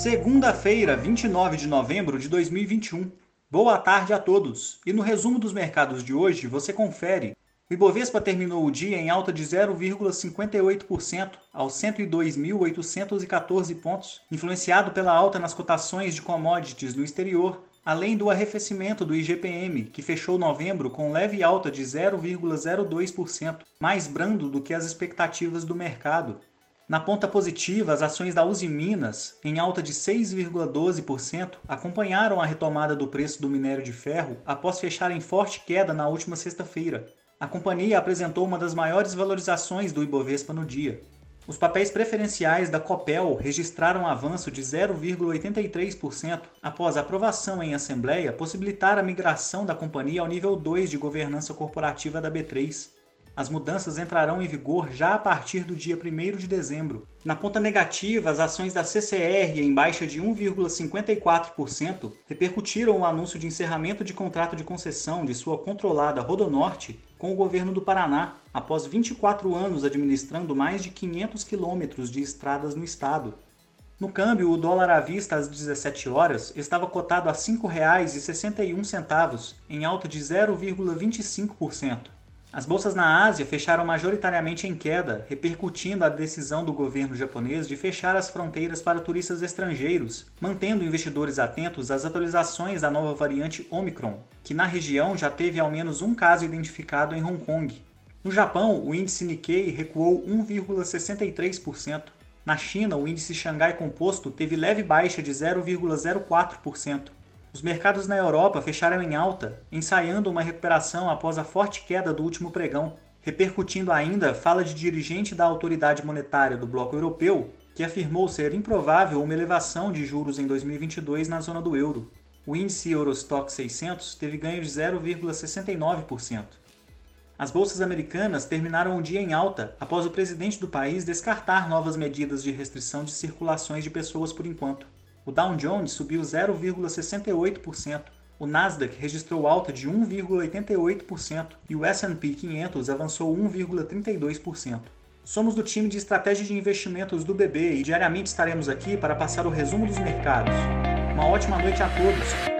Segunda-feira, 29 de novembro de 2021. Boa tarde a todos. E no resumo dos mercados de hoje, você confere. O Ibovespa terminou o dia em alta de 0,58% aos 102.814 pontos, influenciado pela alta nas cotações de commodities no exterior, além do arrefecimento do IGPM, que fechou novembro com leve alta de 0,02%, mais brando do que as expectativas do mercado. Na ponta positiva, as ações da Uzi Minas, em alta de 6,12%, acompanharam a retomada do preço do minério de ferro após fechar em forte queda na última sexta-feira. A companhia apresentou uma das maiores valorizações do Ibovespa no dia. Os papéis preferenciais da Copel registraram avanço de 0,83% após a aprovação em assembleia possibilitar a migração da companhia ao nível 2 de governança corporativa da B3. As mudanças entrarão em vigor já a partir do dia 1 de dezembro. Na ponta negativa, as ações da CCR, em baixa de 1,54%, repercutiram o anúncio de encerramento de contrato de concessão de sua controlada Rodonorte com o governo do Paraná, após 24 anos administrando mais de 500 quilômetros de estradas no estado. No câmbio, o dólar à vista às 17 horas estava cotado a R$ 5,61, em alta de 0,25%. As bolsas na Ásia fecharam majoritariamente em queda, repercutindo a decisão do governo japonês de fechar as fronteiras para turistas estrangeiros, mantendo investidores atentos às atualizações da nova variante Omicron, que na região já teve ao menos um caso identificado em Hong Kong. No Japão, o índice Nikkei recuou 1,63%. Na China, o índice Xangai Composto teve leve baixa de 0,04%. Os mercados na Europa fecharam em alta, ensaiando uma recuperação após a forte queda do último pregão, repercutindo ainda fala de dirigente da autoridade monetária do bloco europeu, que afirmou ser improvável uma elevação de juros em 2022 na zona do euro. O índice Eurostock 600 teve ganho de 0,69%. As bolsas americanas terminaram o dia em alta após o presidente do país descartar novas medidas de restrição de circulações de pessoas por enquanto. O Dow Jones subiu 0,68%, o Nasdaq registrou alta de 1,88% e o S&P 500 avançou 1,32%. Somos do time de estratégia de investimentos do BB e diariamente estaremos aqui para passar o resumo dos mercados. Uma ótima noite a todos!